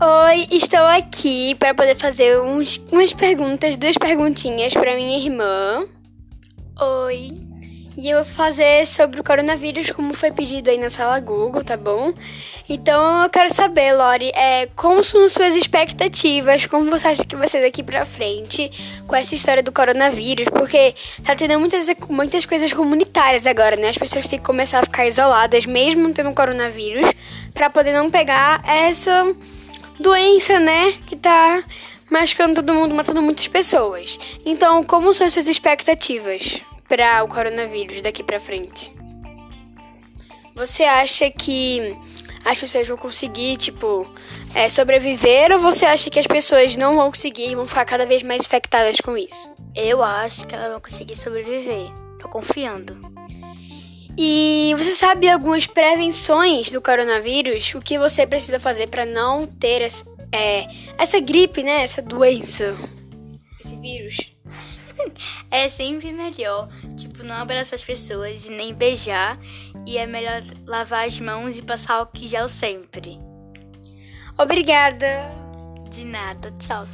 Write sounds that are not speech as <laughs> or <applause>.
Oi, estou aqui para poder fazer uns, umas perguntas, duas perguntinhas para minha irmã. Oi. E eu vou fazer sobre o coronavírus, como foi pedido aí na sala Google, tá bom? Então eu quero saber, Lori, é, como são suas expectativas? Como você acha que vai ser daqui pra frente com essa história do coronavírus? Porque tá tendo muitas, muitas coisas comunitárias agora, né? As pessoas têm que começar a ficar isoladas, mesmo tendo coronavírus, para poder não pegar essa doença, né? Que tá machucando todo mundo, matando muitas pessoas. Então, como são as suas expectativas? para o coronavírus daqui para frente? Você acha que as pessoas vão conseguir, tipo, é, sobreviver ou você acha que as pessoas não vão conseguir e vão ficar cada vez mais infectadas com isso? Eu acho que elas vão conseguir sobreviver. Tô confiando. E você sabe algumas prevenções do coronavírus? O que você precisa fazer para não ter essa, é, essa gripe, né? Essa doença, esse vírus? <laughs> é sempre melhor, tipo, não abraçar as pessoas e nem beijar. E é melhor lavar as mãos e passar álcool gel sempre. Obrigada. De nada, tchau.